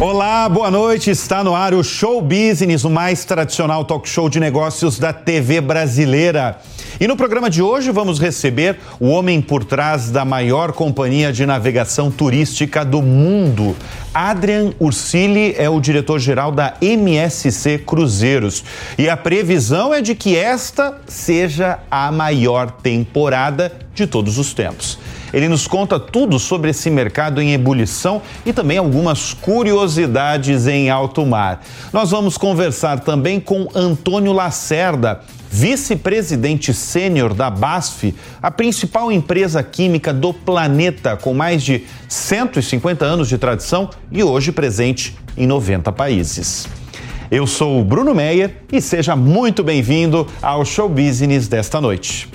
Olá, boa noite. Está no ar o Show Business, o mais tradicional talk show de negócios da TV brasileira. E no programa de hoje vamos receber o homem por trás da maior companhia de navegação turística do mundo. Adrian Ursili é o diretor-geral da MSC Cruzeiros. E a previsão é de que esta seja a maior temporada de todos os tempos. Ele nos conta tudo sobre esse mercado em ebulição e também algumas curiosidades em alto mar. Nós vamos conversar também com Antônio Lacerda, vice-presidente sênior da BASF, a principal empresa química do planeta, com mais de 150 anos de tradição e hoje presente em 90 países. Eu sou o Bruno Meyer e seja muito bem-vindo ao Show Business desta noite.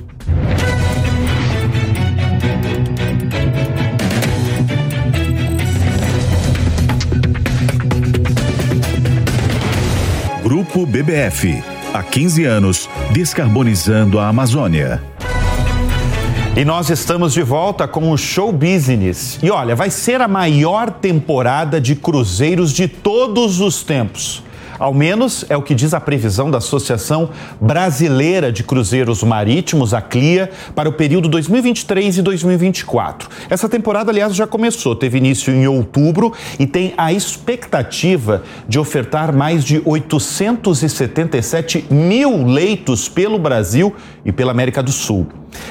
Grupo BBF. Há 15 anos, descarbonizando a Amazônia. E nós estamos de volta com o Show Business. E olha, vai ser a maior temporada de cruzeiros de todos os tempos. Ao menos é o que diz a previsão da Associação Brasileira de Cruzeiros Marítimos, a CLIA, para o período 2023 e 2024. Essa temporada, aliás, já começou, teve início em outubro e tem a expectativa de ofertar mais de 877 mil leitos pelo Brasil e pela América do Sul.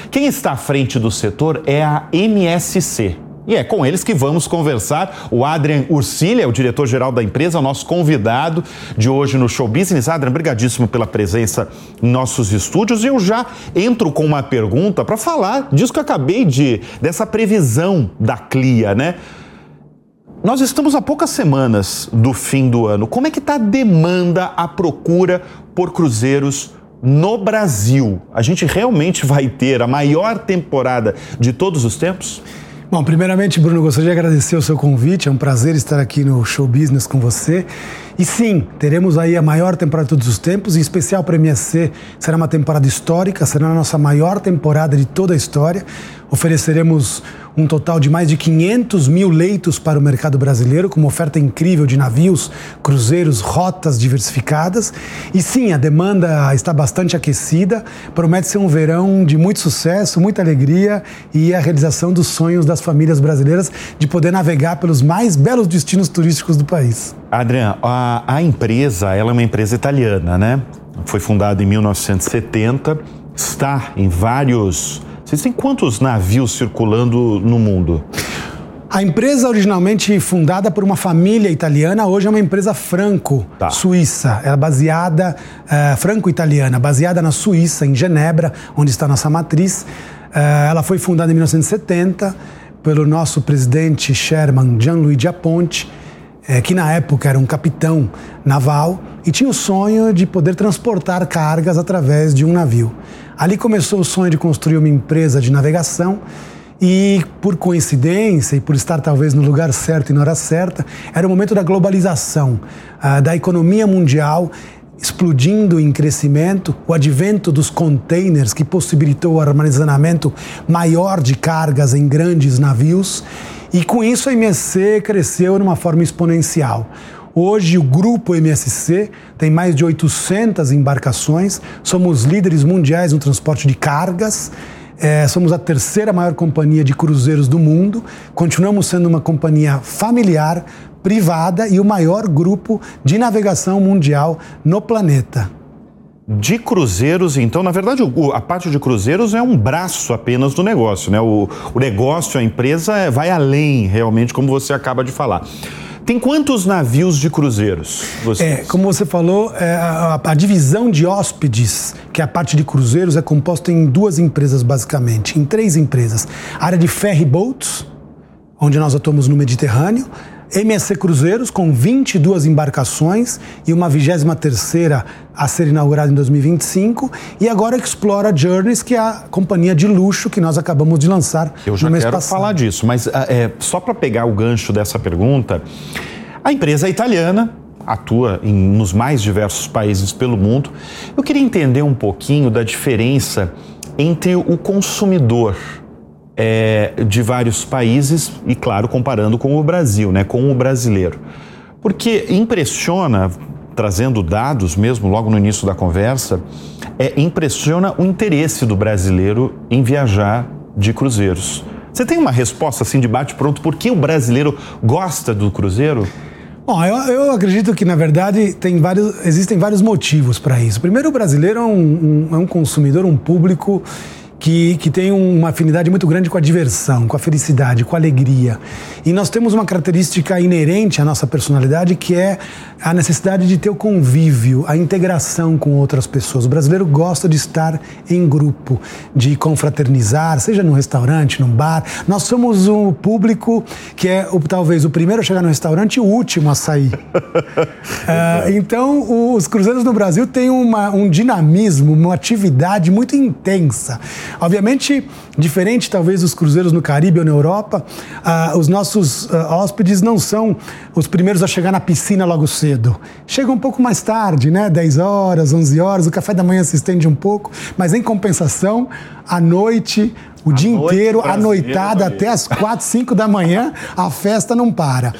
Quem está à frente do setor é a MSC, e é com eles que vamos conversar. O Adrian Ursilha, é o diretor-geral da empresa, nosso convidado de hoje no Show Business. Adrian, brigadíssimo pela presença em nossos estúdios. E eu já entro com uma pergunta para falar disso que eu acabei de, dessa previsão da CLIA, né? Nós estamos a poucas semanas do fim do ano. Como é que está a demanda, a procura por cruzeiros no Brasil? A gente realmente vai ter a maior temporada de todos os tempos? Bom, primeiramente, Bruno, gostaria de agradecer o seu convite. É um prazer estar aqui no Show Business com você. E sim, teremos aí a maior temporada de todos os tempos, em especial para a MSC. Será uma temporada histórica, será a nossa maior temporada de toda a história. Ofereceremos um total de mais de 500 mil leitos para o mercado brasileiro, com uma oferta incrível de navios, cruzeiros, rotas diversificadas. E sim, a demanda está bastante aquecida, promete ser um verão de muito sucesso, muita alegria e a realização dos sonhos das famílias brasileiras de poder navegar pelos mais belos destinos turísticos do país. Adrian, a, a empresa ela é uma empresa italiana, né? Foi fundada em 1970, está em vários têm quantos navios circulando no mundo? A empresa, originalmente fundada por uma família italiana, hoje é uma empresa franco-suíça. Tá. Ela é baseada, uh, franco-italiana, baseada na Suíça, em Genebra, onde está nossa matriz. Uh, ela foi fundada em 1970 pelo nosso presidente Sherman Gianluigi Aponte, uh, que na época era um capitão naval e tinha o sonho de poder transportar cargas através de um navio. Ali começou o sonho de construir uma empresa de navegação e, por coincidência e por estar talvez no lugar certo e na hora certa, era o momento da globalização, uh, da economia mundial explodindo em crescimento, o advento dos containers que possibilitou o armazenamento maior de cargas em grandes navios. E com isso a MSC cresceu de uma forma exponencial. Hoje, o grupo MSC tem mais de 800 embarcações, somos líderes mundiais no transporte de cargas. É, somos a terceira maior companhia de cruzeiros do mundo, continuamos sendo uma companhia familiar, privada e o maior grupo de navegação mundial no planeta. De cruzeiros, então, na verdade, a parte de cruzeiros é um braço apenas do negócio, né? O, o negócio, a empresa é, vai além, realmente, como você acaba de falar. Tem quantos navios de cruzeiros? É, como você falou, é, a, a, divisão de hóspedes, que é a parte de cruzeiros, é composta em duas empresas, basicamente, em três empresas. A área de ferry boats, onde nós atuamos no Mediterrâneo, MSC Cruzeiros, com 22 embarcações e uma 23ª a ser inaugurada em 2025, e agora Explora Journeys, que é a companhia de luxo que nós acabamos de lançar Eu já no mês quero passado. falar disso, mas ah, é, só para pegar o gancho dessa pergunta, a empresa é italiana, atua em, nos mais diversos países pelo mundo. Eu queria entender um pouquinho da diferença entre o consumidor é, de vários países e, claro, comparando com o Brasil, né, com o brasileiro. Porque impressiona, trazendo dados mesmo logo no início da conversa, é, impressiona o interesse do brasileiro em viajar de cruzeiros. Você tem uma resposta assim de bate-pronto? Por que o brasileiro gosta do cruzeiro? Bom, eu, eu, acredito que, na verdade, tem vários, existem vários motivos para isso. Primeiro, o brasileiro é um, um, é um consumidor, um público que, que tem uma afinidade muito grande com a diversão, com a felicidade, com a alegria. E nós temos uma característica inerente à nossa personalidade que é a necessidade de ter o convívio, a integração com outras pessoas. O brasileiro gosta de estar em grupo, de confraternizar, seja num restaurante, num bar. Nós somos um público que é o, talvez o primeiro a chegar no restaurante e o último a sair. uh, então, os cruzeiros no Brasil têm uma, um dinamismo, uma atividade muito intensa. Obviamente, diferente talvez dos cruzeiros no Caribe ou na Europa, uh, os nossos uh, hóspedes não são os primeiros a chegar na piscina logo cedo. Chegam um pouco mais tarde, né? 10 horas, 11 horas, o café da manhã se estende um pouco, mas em compensação, à noite, o a dia inteiro, à noitada, até as 4, 5 da manhã, a festa não para.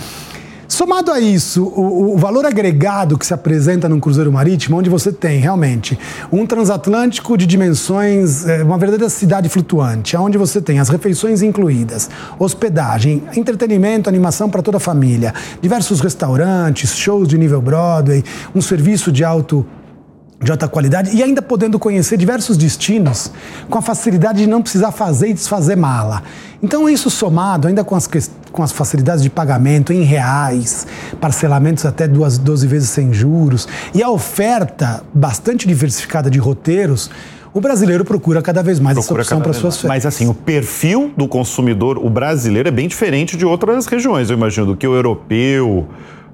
Somado a isso, o, o, valor agregado que se apresenta num cruzeiro marítimo, onde você tem realmente um transatlântico de dimensões, é, uma verdadeira cidade flutuante, onde você tem as refeições incluídas, hospedagem, entretenimento, animação para toda a família, diversos restaurantes, shows de nível Broadway, um serviço de alto de alta qualidade e ainda podendo conhecer diversos destinos com a facilidade de não precisar fazer e desfazer mala. Então, isso somado ainda com as, com as facilidades de pagamento em reais, parcelamentos até duas, 12 vezes sem juros e a oferta bastante diversificada de roteiros, o brasileiro procura cada vez mais procura essa opção para suas férias. Mas assim, o perfil do consumidor, o brasileiro, é bem diferente de outras regiões, eu imagino, do que o europeu,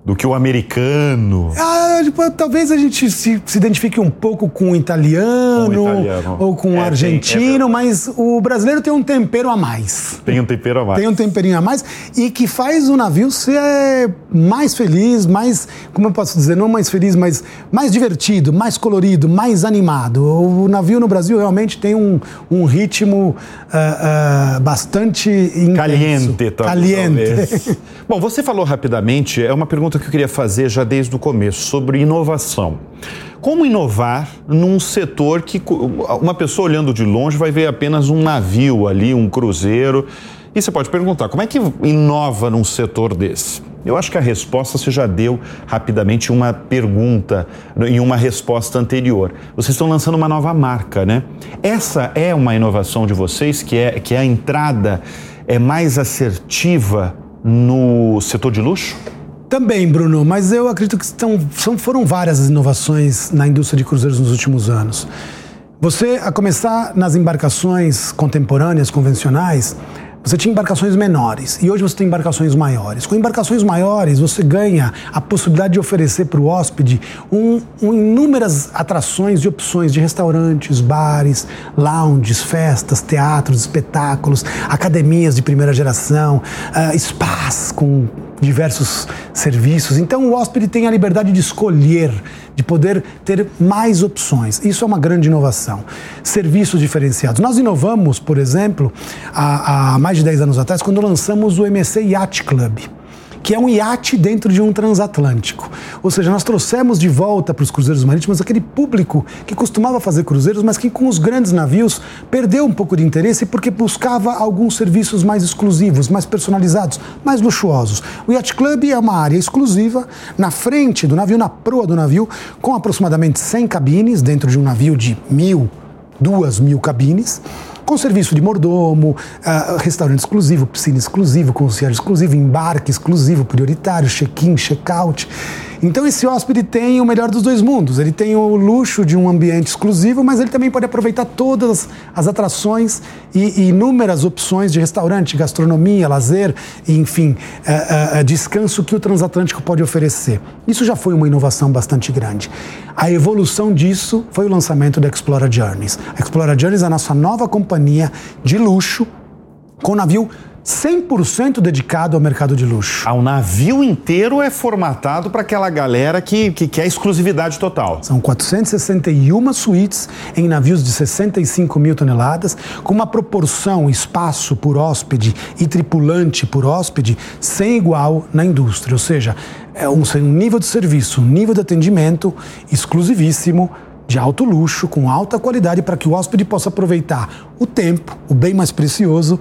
do que o americano. Ah, tipo, talvez a gente se, se, identifique um pouco com o italiano, italiano. ou com o é, argentino, tem, é mas o brasileiro tem um tempero a mais. Tem um tempero a mais. Tem um temperinho a mais e que faz o navio ser mais feliz, mais, como eu posso dizer, não mais feliz, mas mais divertido, mais colorido, mais animado. O navio no Brasil realmente tem um, um ritmo uh, uh, bastante intenso. Caliente, Caliente. Bom, você falou rapidamente, é uma pergunta pergunta que eu queria fazer já desde o começo, sobre inovação. Como inovar num setor que uma pessoa olhando de longe vai ver apenas um navio ali, um cruzeiro? E você pode perguntar, como é que inova num setor desse? Eu acho que a resposta você já deu rapidamente uma pergunta em uma resposta anterior. Vocês estão lançando uma nova marca, né? Essa é uma inovação de vocês, que é, que é a entrada é mais assertiva no setor de luxo? Também, Bruno, mas eu acredito que estão, são, foram várias as inovações na indústria de cruzeiros nos últimos anos. Você, a começar nas embarcações contemporâneas, convencionais, você tinha embarcações menores e hoje você tem embarcações maiores. Com embarcações maiores, você ganha a possibilidade de oferecer para o hóspede um, um, inúmeras atrações e opções de restaurantes, bares, lounges, festas, teatros, espetáculos, academias de primeira geração, uh, spas com diversos serviços. Então o hóspede tem a liberdade de escolher, de poder ter mais opções. Isso é uma grande inovação. Serviços diferenciados. Nós inovamos, por exemplo, há, há mais de 10 anos atrás, quando lançamos o MSC Yacht Club que é um iate dentro de um transatlântico. Ou seja, nós trouxemos de volta para os cruzeiros marítimos aquele público que costumava fazer cruzeiros, mas que com os grandes navios perdeu um pouco de interesse porque buscava alguns serviços mais exclusivos, mais personalizados, mais luxuosos. O Yacht Club é uma área exclusiva na frente do navio, na proa do navio, com aproximadamente 100 cabines dentro de um navio de mil, duas mil cabines com serviço de mordomo, uh, restaurante exclusivo, piscina exclusiva, concierge exclusivo, embarque exclusivo, prioritário, check-in, check-out. Então esse hóspede tem o melhor dos dois mundos. Ele tem o luxo de um ambiente exclusivo, mas ele também pode aproveitar todas as atrações e, e inúmeras opções de restaurante, gastronomia, lazer, e, enfim, uh, uh, descanso que o transatlântico pode oferecer. Isso já foi uma inovação bastante grande. A evolução disso foi o lançamento da Explora Journeys. A Explora Journeys é a nossa nova companhia de luxo com navio 100% dedicado ao mercado de luxo. Ah, o navio inteiro é formatado para aquela galera que, que quer exclusividade total. São 461 suítes em navios de 65 mil toneladas, com uma proporção espaço por hóspede e tripulante por hóspede sem igual na indústria. Ou seja, é um, um nível de serviço, um nível de atendimento exclusivíssimo de alto luxo, com alta qualidade, para que o hóspede possa aproveitar o tempo, o bem mais precioso,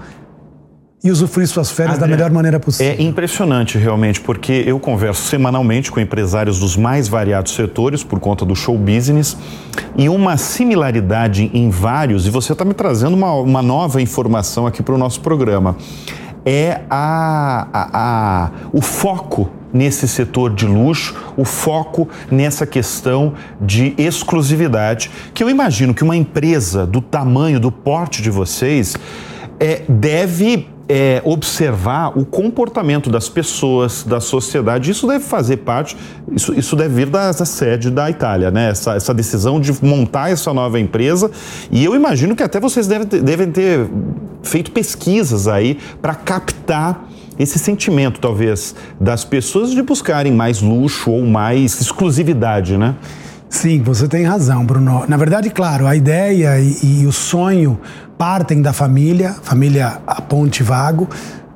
e usufruir suas férias Adriano, da melhor maneira possível. É impressionante realmente, porque eu converso semanalmente com empresários dos mais variados setores por conta do show business e uma similaridade em vários, e você está me trazendo uma, uma nova informação aqui para o nosso programa, é a, a, a, o foco nesse setor de luxo, o foco nessa questão de exclusividade, que eu imagino que uma empresa do tamanho, do porte de vocês, é, deve é, observar o comportamento das pessoas, da sociedade. Isso deve fazer parte, isso, isso deve vir da, da sede da Itália, né? Essa, essa, decisão de montar essa nova empresa. E eu imagino que até vocês devem ter, devem ter feito pesquisas aí para captar esse sentimento, talvez, das pessoas de buscarem mais luxo ou mais exclusividade, né? Sim, você tem razão, Bruno. Na verdade, claro, a ideia e, e o sonho partem da família, família a Ponte Vago,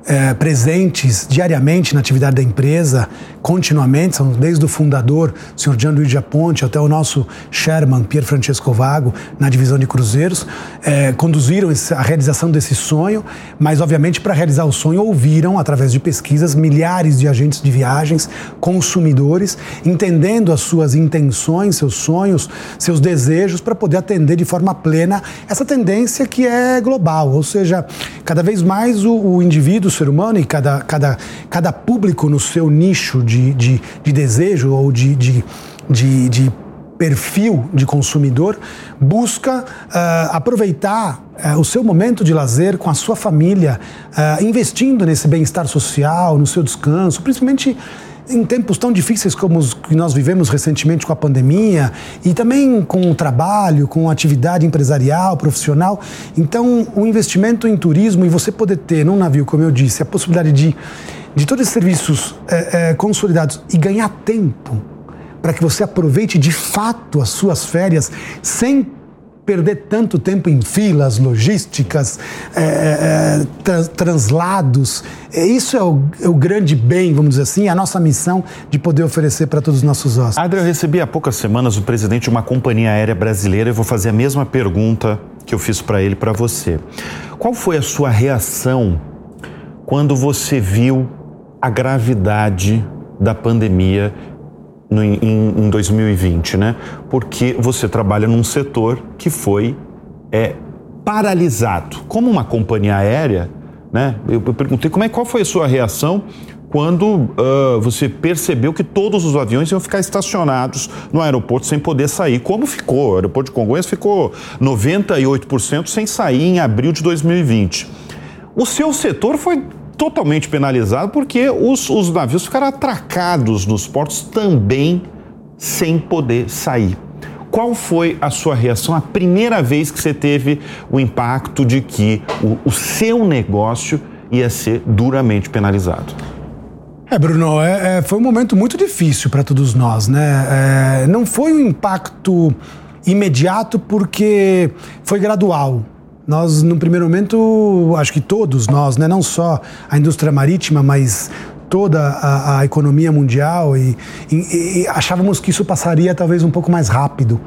é, presentes diariamente na atividade da empresa, continuamente, são desde o fundador, o senhor Gianluigi Ponte, até o nosso Sherman, Pier Francesco Vago, na divisão de cruzeiros, é, conduziram a realização desse sonho, mas obviamente para realizar o sonho ouviram, através de pesquisas, milhares de agentes de viagens, consumidores, entendendo as suas intenções, seus sonhos, seus desejos, para poder atender de forma plena essa tendência que é global, ou seja, cada vez mais o, o indivíduo, ser humano e cada, cada, cada público no seu nicho de de, de, de desejo ou de, de, de, de perfil de consumidor busca uh, aproveitar uh, o seu momento de lazer com a sua família, uh, investindo nesse bem-estar social, no seu descanso, principalmente em tempos tão difíceis como os que nós vivemos recentemente com a pandemia e também com o trabalho, com a atividade empresarial, profissional. Então, o investimento em turismo e você poder ter num navio, como eu disse, a possibilidade de de todos esses serviços é, é, consolidados e ganhar tempo para que você aproveite de fato as suas férias sem perder tanto tempo em filas, logísticas, é, é tra translados. É, isso é o, é o, grande bem, vamos dizer assim, a nossa missão de poder oferecer para todos os nossos hóspedes. Adri, eu recebi há poucas semanas o presidente de uma companhia aérea brasileira e vou fazer a mesma pergunta que eu fiz para ele para você. Qual foi a sua reação quando você viu a gravidade da pandemia no, em, em 2020, né? Porque você trabalha num setor que foi é, paralisado. Como uma companhia aérea, né? Eu, eu perguntei como é, qual foi a sua reação quando uh, você percebeu que todos os aviões iam ficar estacionados no aeroporto sem poder sair. Como ficou? O aeroporto de Congonhas ficou 98% sem sair em abril de 2020. O seu setor foi totalmente penalizado porque os, os navios ficaram atracados nos portos também sem poder sair. Qual foi a sua reação a primeira vez que você teve o impacto de que o, o seu negócio ia ser duramente penalizado? É, Bruno, é, é, foi um momento muito difícil para todos nós, né? É, não foi um impacto imediato porque foi gradual. Nós, no primeiro momento, acho que todos nós, né, não só a indústria marítima, mas toda a, a economia mundial, e, e, e, achávamos que isso passaria talvez um pouco mais rápido.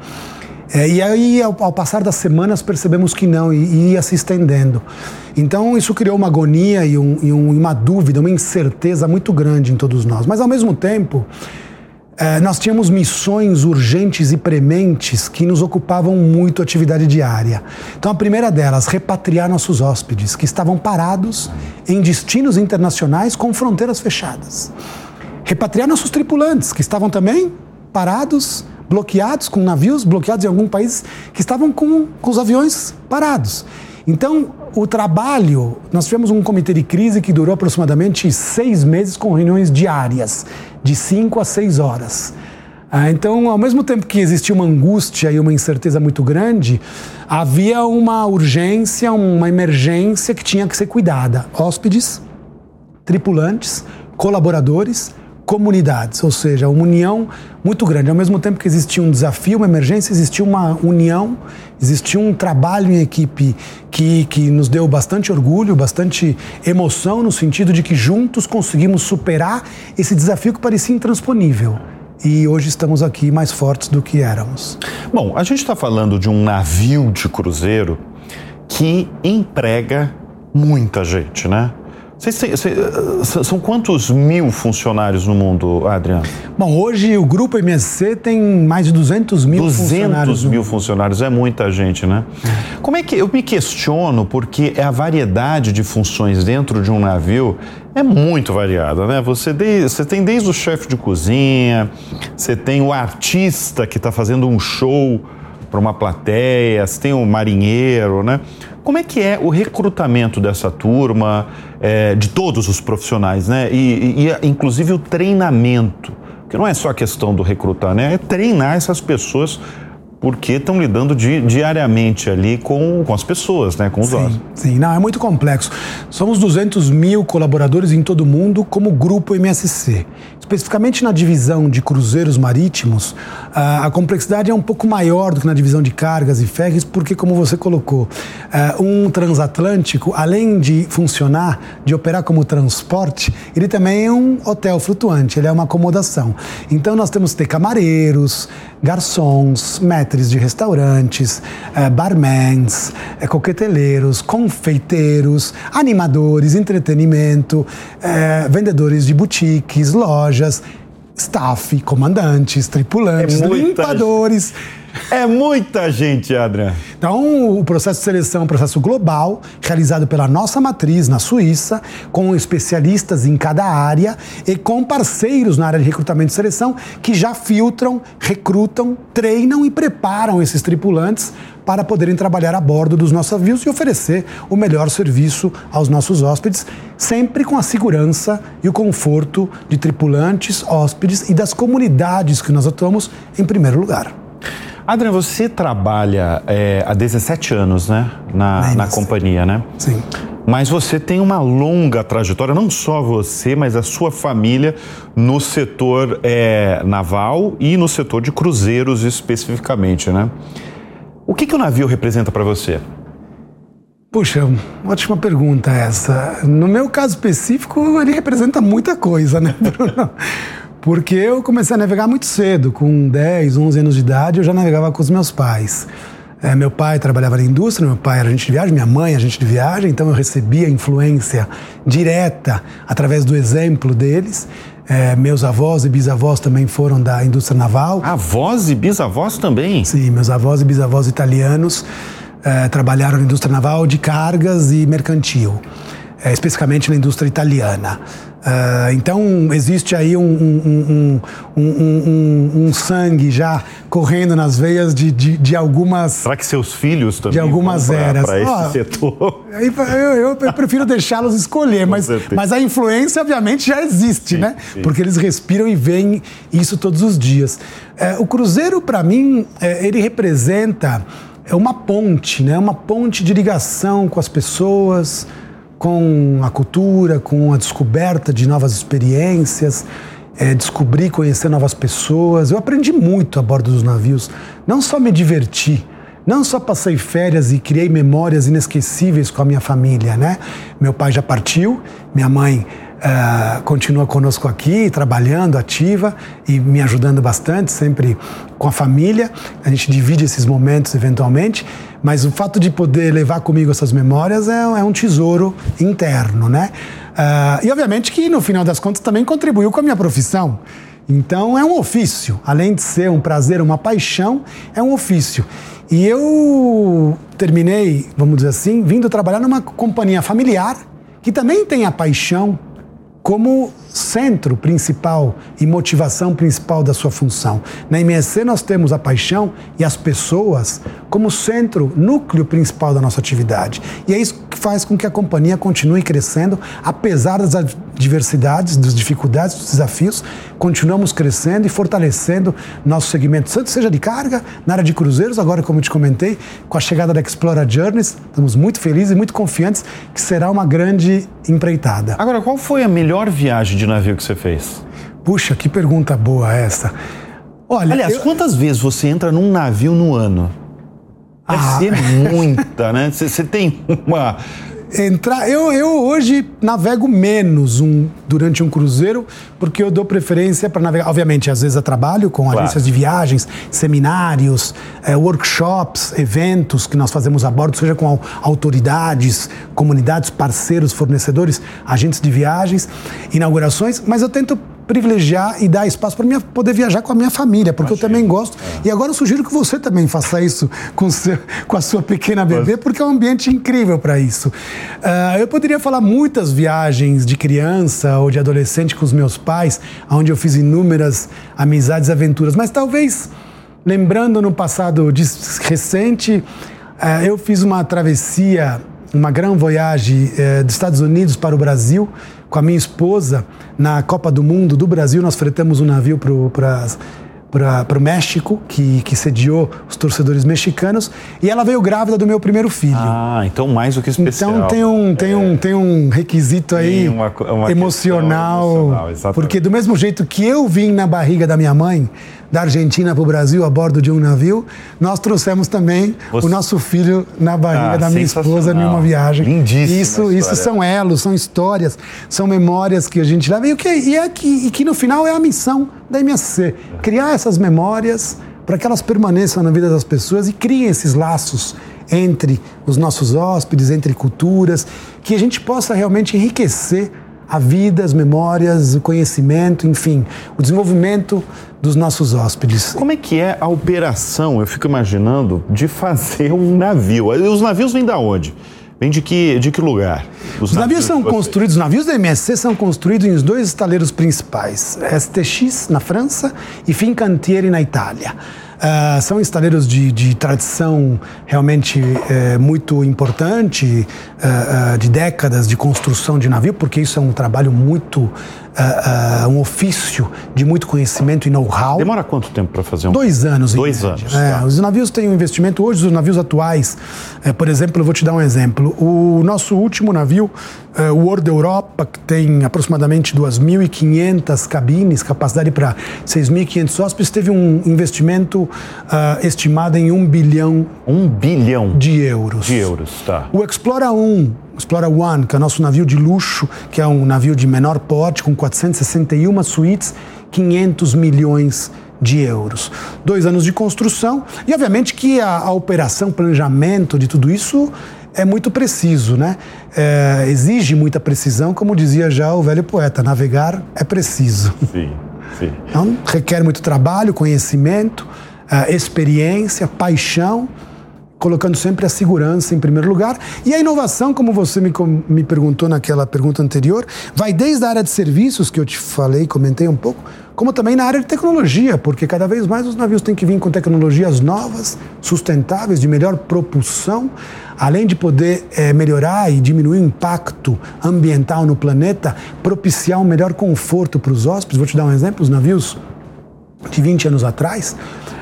É, e aí, ao, ao, passar das semanas, percebemos que não, e, e, ia se estendendo. Então, isso criou uma agonia e, um, e um, uma dúvida, uma incerteza muito grande em todos nós. Mas, ao mesmo tempo, é, nós tínhamos missões urgentes e prementes que nos ocupavam muito a atividade diária. Então, a primeira delas, repatriar nossos hóspedes que estavam parados em destinos internacionais com fronteiras fechadas. Repatriar nossos tripulantes que estavam também parados, bloqueados, com navios bloqueados em algum país que estavam com, com os aviões parados. Então, o trabalho, nós tivemos um comitê de crise que durou aproximadamente seis meses com reuniões diárias, de cinco a seis horas. Ah, então, ao mesmo tempo que existia uma angústia e uma incerteza muito grande, havia uma urgência, uma emergência que tinha que ser cuidada. Hóspedes, tripulantes, colaboradores, comunidades, ou seja, uma união muito grande. Ao mesmo tempo que existia um desafio, uma emergência, existia uma união, existia um trabalho em equipe que, que nos deu bastante orgulho, bastante emoção, no sentido de que juntos conseguimos superar esse desafio que parecia intransponível e hoje estamos aqui mais fortes do que éramos. Bom, a gente está falando de um navio de cruzeiro que emprega muita gente, né? São quantos mil funcionários no mundo, Adriano? Bom, hoje o Grupo MSC tem mais de 200 mil 200 funcionários. 200 mil funcionários, é muita gente, né? Como é que eu me questiono porque a variedade de funções dentro de um navio é muito variada, né? Você, de, você tem desde o chefe de cozinha, você tem o artista que está fazendo um show para uma plateia, você tem o marinheiro, né? Como é que é o recrutamento dessa turma, é, de todos os profissionais, né? E, e, inclusive o treinamento, que não é só a questão do recrutar, né? É treinar essas pessoas porque estão lidando di, diariamente ali com, com as pessoas, né, com os sim, Sim, não, é muito complexo. Somos 200 mil colaboradores em todo o mundo como grupo MSC. Especificamente na divisão de cruzeiros marítimos, a complexidade é um pouco maior do que na divisão de cargas e ferries, porque, como você colocou, um transatlântico, além de funcionar, de operar como transporte, ele também é um hotel flutuante, ele é uma acomodação. Então, nós temos que ter camareiros, garçons, maîtres de restaurantes, barmans, coqueteleiros, confeiteiros, animadores, entretenimento, vendedores de boutiques, lojas, staff, comandantes, tripulantes, é limpadores. É muita gente, Adrian. Então, o processo de seleção é um processo global, realizado pela nossa matriz na Suíça, com especialistas em cada área e com parceiros na área de recrutamento e seleção que já filtram, recrutam, treinam e preparam esses tripulantes para poderem trabalhar a bordo dos nossos navios e oferecer o melhor serviço aos nossos hóspedes, sempre com a segurança e o conforto de tripulantes, hóspedes e das comunidades que nós atuamos em primeiro lugar. Adriana, você trabalha é, há 17 anos, né? Na, na companhia, né? Sim. Mas você tem uma longa trajetória, não só você, mas a sua família no setor é, naval e no setor de cruzeiros especificamente, né? O que, que o navio representa para você? Puxa, ótima pergunta essa. No meu caso específico, ele representa muita coisa, né, Bruno? Porque eu comecei a navegar muito cedo, com 10, 11 anos de idade, eu já navegava com os meus pais. É, meu pai trabalhava na indústria, meu pai era agente de viagem, minha mãe agente de viagem, então eu recebia influência direta através do exemplo deles. É, meus avós e bisavós também foram da indústria naval. Avós e bisavós também? Sim, meus avós e bisavós italianos é, trabalharam na indústria naval de cargas e mercantil, é, especificamente na indústria italiana. Uh, então existe aí um, um, um, um, sangue já correndo nas veias de, de, de algumas. Será que seus filhos também? De algumas eras. Para esse oh, setor. Eu, eu, eu prefiro deixá-los escolher, mas, mas a influência, obviamente, já existe, sim, né? Sim. Porque eles respiram e veem isso todos os dias. É, o Cruzeiro, para mim, é, ele representa uma ponte, né? Uma ponte de ligação com as pessoas com a cultura, com a descoberta de novas experiências, é, descobrir, conhecer novas pessoas. Eu aprendi muito a bordo dos navios. Não só me diverti, não só passei férias e criei memórias inesquecíveis com a minha família, né? Meu pai já partiu, minha mãe uh, continua conosco aqui, trabalhando, ativa e me ajudando bastante, sempre com a família. A gente divide esses momentos eventualmente, mas o fato de poder levar comigo essas memórias é, é um tesouro interno, né? Uh, e obviamente que no final das contas também contribuiu com a minha profissão. Então é um ofício, além de ser um prazer, uma paixão, é um ofício. E eu terminei, vamos dizer assim, vindo trabalhar numa companhia familiar que também tem a paixão como centro principal e motivação principal da sua função. Na MSC nós temos a paixão e as pessoas como centro, núcleo principal da nossa atividade. E é isso que faz com que a companhia continue crescendo, apesar das adversidades, das dificuldades, dos desafios, continuamos crescendo e fortalecendo nosso segmento, seja de carga, na área de cruzeiros, agora como eu te comentei, com a chegada da Explora Journeys, estamos muito felizes e muito confiantes que será uma grande empreitada. Agora, qual foi a melhor viagem de navio que você fez? Puxa, que pergunta boa essa. Olha, Aliás, eu... quantas vezes você entra num navio no ano? Deve ah. ser muita, né? Você tem uma. Entrar, eu, eu hoje navego menos um, durante um cruzeiro, porque eu dou preferência para navegar. Obviamente, às vezes eu trabalho com claro. agências de viagens, seminários, é, workshops, eventos que nós fazemos a bordo, seja com autoridades, comunidades, parceiros, fornecedores, agentes de viagens, inaugurações, mas eu tento privilegiar e dar espaço para poder viajar com a minha família, porque Achei. eu também gosto. É. E agora eu sugiro que você também faça isso com, seu, com a sua pequena bebê, porque é um ambiente incrível para isso. Uh, eu poderia falar muitas viagens de criança ou de adolescente com os meus pais, onde eu fiz inúmeras amizades e aventuras, mas talvez, lembrando no passado recente, uh, eu fiz uma travessia, uma grande voyage uh, dos Estados Unidos para o Brasil, com a minha esposa na Copa do Mundo do Brasil. Nós fretamos um navio para para o México, que, que sediou os torcedores mexicanos, e ela veio grávida do meu primeiro filho. Ah, então mais do que especial. Então tem um, tem é. um, tem um requisito aí uma, uma emocional, emocional porque do mesmo jeito que eu vim na barriga da minha mãe, da Argentina para o Brasil a bordo de um navio, nós trouxemos também Você... o nosso filho na barriga ah, da minha esposa em uma viagem. Lindíssimo. Isso, isso são elos, são histórias, são memórias que a gente leva e, que, e, é que, e que no final é a missão da MSC, criar essas memórias para que elas permaneçam na vida das pessoas e criem esses laços entre os nossos hóspedes, entre culturas, que a gente possa realmente enriquecer a vida, as memórias, o conhecimento, enfim, o desenvolvimento dos nossos hóspedes. Como é que é a operação, eu fico imaginando, de fazer um navio? Os navios vêm da onde? Vem de que, de que lugar? Os, os navios, navios são construídos, os navios da MSC são construídos em dois estaleiros principais, STX na França e Fincantieri na Itália. Uh, são estaleiros de, de tradição realmente uh, muito importante, uh, de décadas de construção de navio, porque isso é um trabalho muito uh, uh, um ofício de muito conhecimento e know-how. Demora quanto tempo para fazer um? Dois anos. Dois anos. É, tá. Os navios têm um investimento hoje, os navios atuais, é, por exemplo, eu vou te dar um exemplo. O nosso último navio, é, o World Europa, que tem aproximadamente 2.500 cabines, capacidade para 6.500 hóspedes, teve um investimento uh, estimado em um bilhão. Um bilhão de euros. De euros, tá. O Explora 1 Explorer One, que é o nosso navio de luxo, que é um navio de menor porte, com 461 suítes, 500 milhões de euros. Dois anos de construção e, obviamente, que a, a operação, planejamento de tudo isso é muito preciso, né? É, exige muita precisão, como dizia já o velho poeta: navegar é preciso. Sim, sim. Então, requer muito trabalho, conhecimento, é, experiência, paixão colocando sempre a segurança em primeiro lugar. E a inovação, como você me, me perguntou naquela pergunta anterior, vai desde a área de serviços, que eu te falei, comentei um pouco, como também na área de tecnologia, porque cada vez mais os navios têm que vir com tecnologias novas, sustentáveis, de melhor propulsão, além de poder é, melhorar e diminuir o impacto ambiental no planeta, propiciar um melhor conforto para os hóspedes. Vou te dar um exemplo: os navios de 20 anos atrás,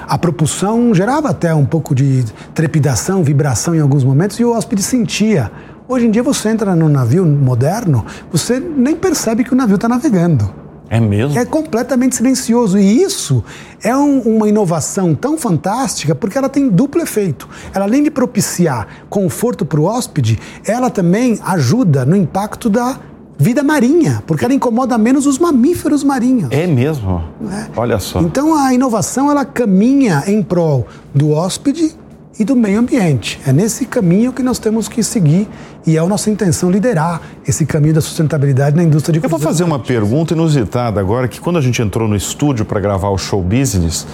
a propulsão gerava até um pouco de trepidação, vibração em alguns momentos e o hóspede sentia. Hoje em dia você entra num navio moderno, você nem percebe que o navio está navegando. É mesmo? É completamente silencioso. E isso é um, uma inovação tão fantástica porque ela tem duplo efeito. Ela, além de propiciar conforto para o hóspede, ela também ajuda no impacto da vida marinha, porque ela incomoda menos os mamíferos marinhos. É mesmo? É. Olha só. Então a inovação ela caminha em prol do hóspede e do meio ambiente. É nesse caminho que nós temos que seguir e é a nossa intenção liderar esse caminho da sustentabilidade na indústria de Eu vou fazer uma pergunta inusitada agora, que quando a gente entrou no estúdio para gravar o show business,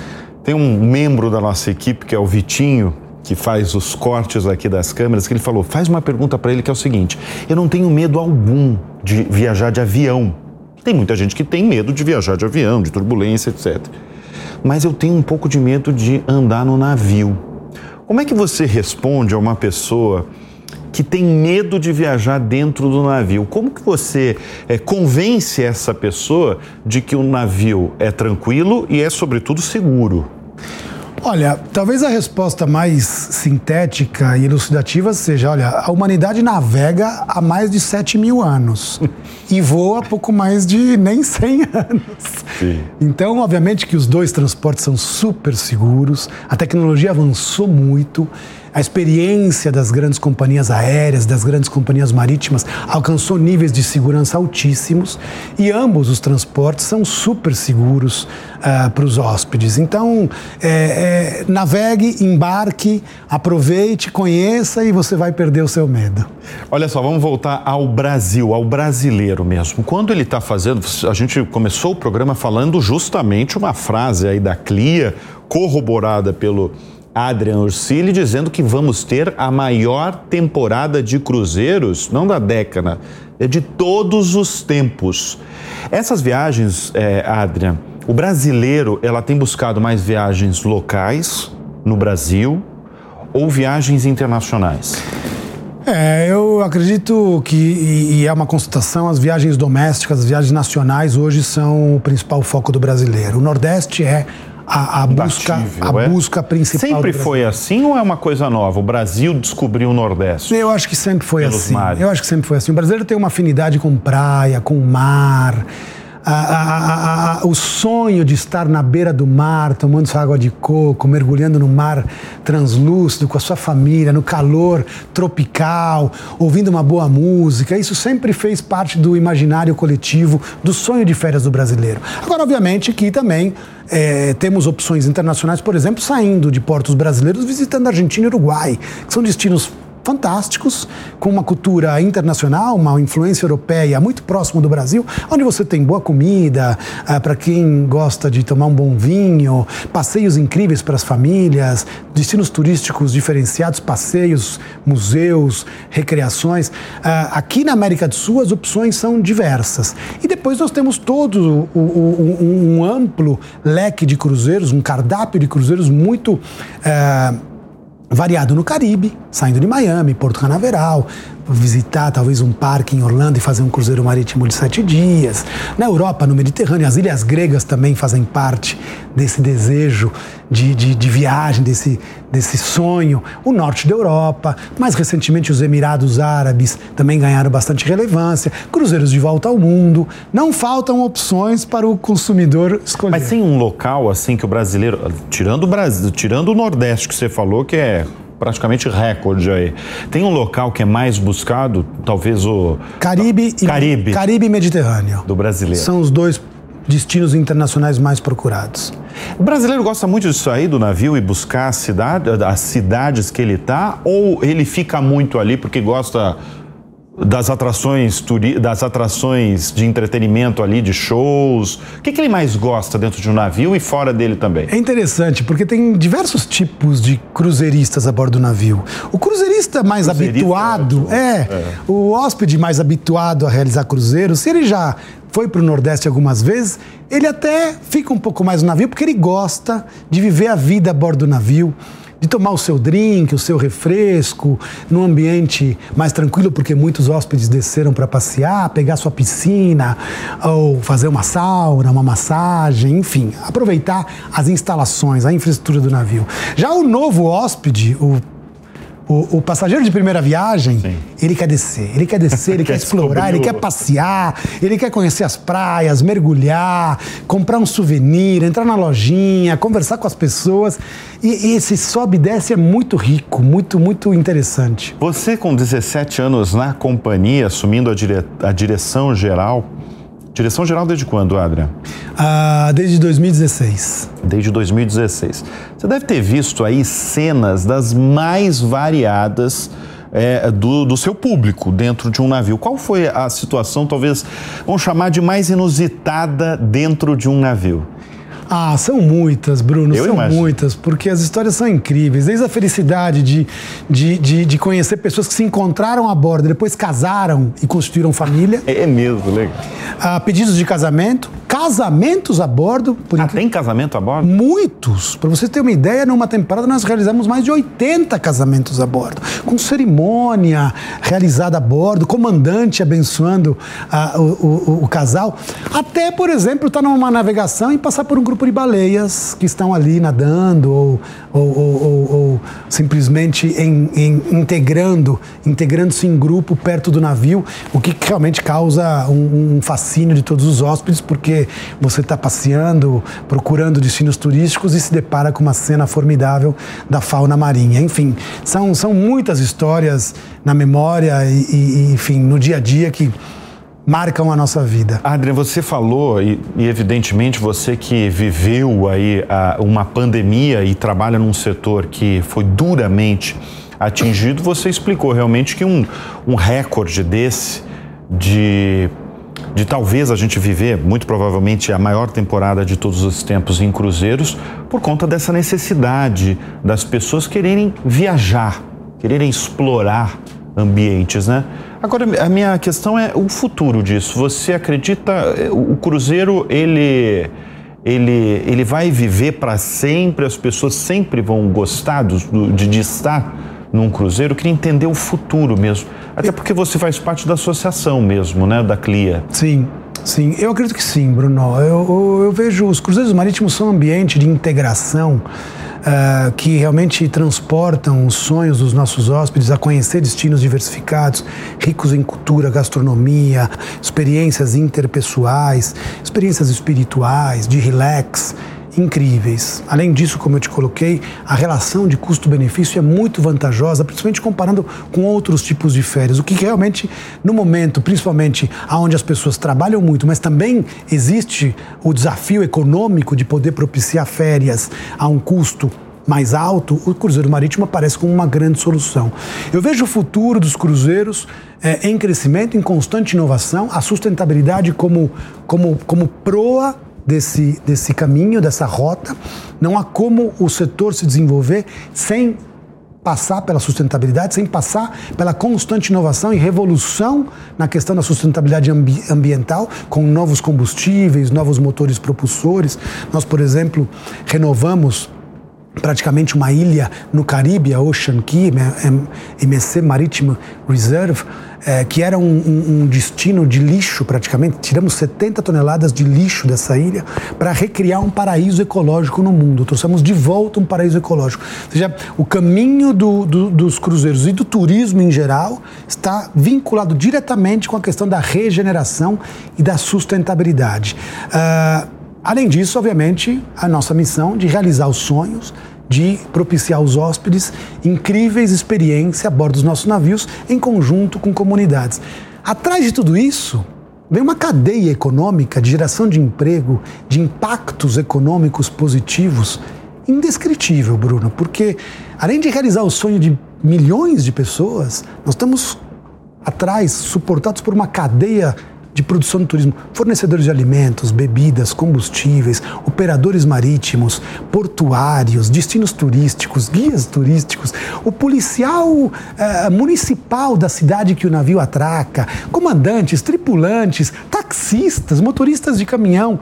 tem um membro da nossa equipe que é o Vitinho, que faz os cortes aqui das câmeras, que ele falou: faz uma pergunta para ele que é o seguinte: eu não tenho medo algum de viajar de avião. Tem muita gente que tem medo de viajar de avião, de turbulência, etc. Mas eu tenho um pouco de medo de andar no navio. Como é que você responde a uma pessoa que tem medo de viajar dentro do navio. Como que você é, convence essa pessoa de que o navio é tranquilo e é, sobretudo, seguro? Olha, talvez a resposta mais sintética e elucidativa seja: olha, a humanidade navega há mais de 7 mil anos e voa há pouco mais de nem 100 anos. Sim. Então, obviamente, que os dois transportes são super seguros, a tecnologia avançou muito a experiência das grandes companhias aéreas, das grandes companhias marítimas, alcançou níveis de segurança altíssimos e ambos os transportes são super seguros uh, para os hóspedes. Então, é, é, navegue, embarque, aproveite, conheça e você vai perder o seu medo. Olha só, vamos voltar ao Brasil, ao brasileiro mesmo. Quando ele está fazendo, a gente começou o programa falando justamente uma frase aí da CLIA, corroborada pelo Adrian Ursili dizendo que vamos ter a maior temporada de cruzeiros, não da década, é de todos os tempos. Essas viagens, é, Adrian, o brasileiro ela tem buscado mais viagens locais no Brasil ou viagens internacionais? É, eu acredito que, e é uma constatação, as viagens domésticas, as viagens nacionais hoje são o principal foco do brasileiro. O Nordeste é a, a busca, a é? busca principal. Sempre foi assim ou é uma coisa nova? O Brasil descobriu o Nordeste? Eu acho que sempre foi assim. Mares. Eu acho que sempre foi assim. O brasileiro tem uma afinidade com praia, com mar a, a, a, o sonho de estar na beira do mar, tomando sua água de coco, mergulhando no mar translúcido com a sua família, no calor tropical, ouvindo uma boa música, isso sempre fez parte do imaginário coletivo, do sonho de férias do brasileiro. Agora, obviamente, que também é, temos opções internacionais, por exemplo, saindo de portos brasileiros, visitando Argentina e Uruguai, que são destinos fantásticos, com uma cultura internacional, uma influência europeia muito próximo do Brasil, onde você tem boa comida, ah, para quem gosta de tomar um bom vinho, passeios incríveis para as famílias, destinos turísticos diferenciados, passeios, museus, recreações. Ah, aqui na América do Sul as opções são diversas. E depois nós temos todo um, um amplo leque de cruzeiros, um cardápio de cruzeiros muito. Ah, variado no Caribe, saindo de Miami, Porto Canaveral, visitar talvez um parque em Orlando e fazer um cruzeiro marítimo de sete dias. Na Europa, no Mediterrâneo, as ilhas gregas também fazem parte desse desejo de, de, de, viagem, desse, desse sonho. O norte da Europa, mais recentemente os Emirados Árabes também ganharam bastante relevância. Cruzeiros de volta ao mundo. Não faltam opções para o consumidor escolher. Mas tem um local assim que o brasileiro, tirando o Brasil, tirando o Nordeste que você falou, que é praticamente recorde aí. Tem um local que é mais buscado, talvez o Caribe e Caribe, Caribe e Mediterrâneo. Do brasileiro. São os dois destinos internacionais mais procurados. O brasileiro gosta muito de sair do navio e buscar a cidade, as cidades que ele está, ou ele fica muito ali porque gosta das atrações, das atrações de entretenimento ali, de shows? O que, que, ele mais gosta dentro de um navio e fora dele também? É interessante, porque tem diversos tipos de cruzeiristas a bordo do navio. O cruzeirista mais Cruzeirista habituado, é, é, é, o hóspede mais habituado a realizar cruzeiros, se ele já foi para o Nordeste algumas vezes, ele até fica um pouco mais no navio, porque ele gosta de viver a vida a bordo do navio de tomar o seu drink, o seu refresco, num ambiente mais tranquilo, porque muitos hóspedes desceram para passear, pegar sua piscina, ou fazer uma sauna, uma massagem, enfim, aproveitar as instalações, a infraestrutura do navio. Já o novo hóspede, o o, o, passageiro de primeira viagem, Sim. ele quer descer, ele quer descer, ele quer, quer explorar, ele quer passear, ele quer conhecer as praias, mergulhar, comprar um souvenir, entrar na lojinha, conversar com as pessoas. E, e esse sobe e desce é muito rico, muito, muito interessante. Você, com 17 anos na companhia, assumindo a, dire... a direção geral, Direção geral desde quando, Adrian? Ah, desde 2016. Desde 2016. Você deve ter visto aí cenas das mais variadas é, do, do, seu público dentro de um navio. Qual foi a situação, talvez, vamos chamar de mais inusitada dentro de um navio? Ah, são muitas, Bruno, Eu são imagino. muitas, porque as histórias são incríveis. Desde a felicidade de, de, de, de conhecer pessoas que se encontraram a bordo, depois casaram e constituíram família, É mesmo, legal. a pedidos de casamento, casamentos a bordo, por Ah, incrível tem casamento a bordo? Muitos. Para você ter uma ideia, numa temporada nós realizamos mais de 80 casamentos a bordo, com cerimônia realizada a bordo, comandante abençoando ah, o, o- o casal. Até, por exemplo, estar numa navegação e passar por um grupo de baleias que estão ali nadando ou, ou- ou- ou- simplesmente em- em- integrando, integrando-se em grupo perto do navio, o que realmente causa um, um fascínio de todos os hóspedes, porque você está passeando, procurando destinos turísticos e se depara com uma cena formidável da fauna marinha. Enfim, são, são muitas histórias na memória e- e, enfim, no dia a dia que marcam a nossa vida. Adrian, você falou, e, e evidentemente você que viveu aí ah, uma pandemia e trabalha num setor que foi duramente atingido, você explicou realmente que um, um recorde desse de, de talvez a gente viver, muito provavelmente, a maior temporada de todos os tempos em cruzeiros, por conta dessa necessidade das pessoas quererem viajar, quererem explorar ambientes, né? Agora, a minha questão é o futuro disso. Você acredita eh, o cruzeiro ele ele ele vai viver para sempre? As pessoas sempre vão gostar do- do- de, de estar num cruzeiro? Eu queria entender o futuro mesmo. Até porque você faz parte da associação mesmo, né, da CLIA. Sim, sim. Eu acredito que sim, Bruno. Eu, eu- vejo os cruzeiros marítimos são um ambiente de integração ah, que realmente transportam os sonhos dos nossos hóspedes a conhecer destinos diversificados, ricos em cultura, gastronomia, experiências interpessoais, experiências espirituais, de relax incríveis. Além disso, como eu te coloquei, a relação de custo-benefício é muito vantajosa, principalmente comparando com outros tipos de férias. O que realmente, no momento, principalmente onde as pessoas trabalham muito, mas também existe o desafio econômico de poder propiciar férias a um custo mais alto, o cruzeiro marítimo aparece como uma grande solução. Eu vejo o futuro dos cruzeiros eh, em crescimento, em constante inovação, a sustentabilidade como, como, como proa desse, desse caminho, dessa rota. Não há como o setor se desenvolver sem passar pela sustentabilidade, sem passar pela constante inovação e revolução na questão da sustentabilidade ambi ambiental, com novos combustíveis, novos motores propulsores. Nós, por exemplo, renovamos praticamente uma ilha no Caribe, a Ocean Key, MSC Maritime Reserve, eh, que era um, um- um destino de lixo praticamente. Tiramos 70 toneladas de lixo dessa ilha para recriar um paraíso ecológico no mundo. Trouxemos de volta um paraíso ecológico. Ou seja, o caminho do- do- dos cruzeiros e do turismo em geral está vinculado diretamente com a questão da regeneração e da sustentabilidade. Ah, Além disso, obviamente, a nossa missão de realizar os sonhos, de propiciar aos hóspedes incríveis experiências a bordo dos nossos navios em conjunto com comunidades. Atrás de tudo isso, vem uma cadeia econômica de geração de emprego, de impactos econômicos positivos indescritível, Bruno, porque além de realizar o sonho de milhões de pessoas, nós estamos atrás, suportados por uma cadeia de produção de turismo, fornecedores de alimentos, bebidas, combustíveis, operadores marítimos, portuários, destinos turísticos, guias turísticos, o policial eh, municipal da cidade que o navio atraca, comandantes, tripulantes, taxistas, motoristas de caminhão.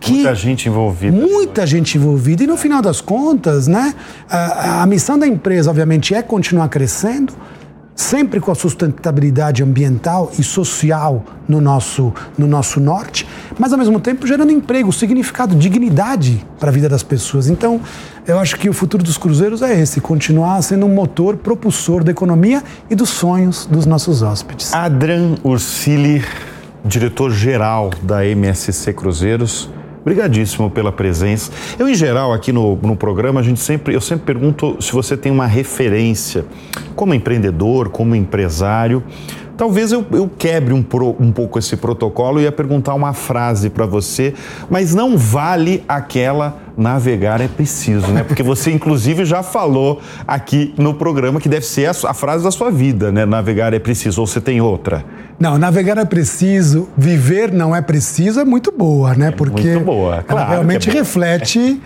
Que Muita gente envolvida. Muita gente envolvida. E no final das contas, né, a, a missão da empresa, obviamente, é continuar crescendo, sempre com a sustentabilidade ambiental e social no nosso, no nosso norte, mas ao mesmo tempo gerando emprego, significado, dignidade para a vida das pessoas. Então, eu acho que o futuro dos cruzeiros é esse: continuar sendo um motor propulsor da economia e dos sonhos dos nossos hóspedes. Adrian Ursili, diretor-geral da MSC Cruzeiros. Obrigadíssimo pela presença. Eu, em geral, aqui no, no programa, a gente sempre, eu sempre pergunto se você tem uma referência como empreendedor, como empresário, Talvez eu, eu quebre um, pro, um pouco esse protocolo e ia perguntar uma frase para você, mas não vale aquela navegar é preciso, né? Porque você, inclusive, já falou aqui no programa que deve ser a, a, frase da sua vida, né? Navegar é preciso, ou você tem outra? Não, navegar é preciso, viver não é preciso é muito boa, né? É Porque muito boa, claro ela realmente é reflete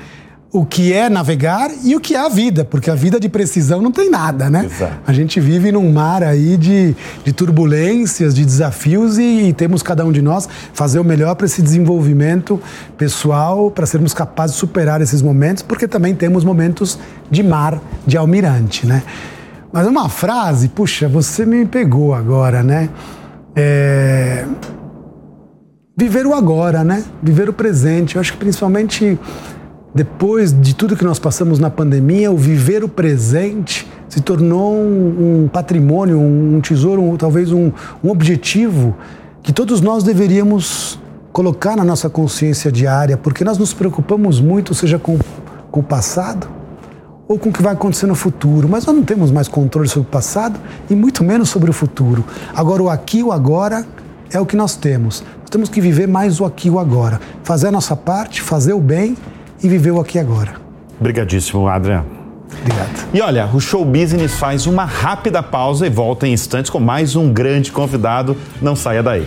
o que é navegar e o que é a vida, porque a vida de precisão não tem nada, né? Exato. A gente vive num mar aí de, de turbulências, de desafios e, e temos cada um de nós fazer o melhor para esse desenvolvimento pessoal, para sermos capazes de superar esses momentos, porque também temos momentos de mar, de almirante, né? Mas uma frase, puxa, você me pegou agora, né? É... Viver o agora, né? Viver o presente. Eu acho que principalmente depois de tudo que nós passamos na pandemia, o viver o presente se tornou um, um patrimônio, um, tesouro, um, talvez um, um objetivo que todos nós deveríamos colocar na nossa consciência diária, porque nós nos preocupamos muito, seja com, com o passado ou com o que vai acontecer no futuro, mas nós não temos mais controle sobre o passado e muito menos sobre o futuro. Agora, o aqui o agora é o que nós temos. Nós temos que viver mais o aqui o agora, fazer a nossa parte, fazer o bem e viveu aqui agora. Obrigadíssimo, Adriano. Obrigado. E olha, o Show Business faz uma rápida pausa e volta em instantes com mais um grande convidado. Não saia daí.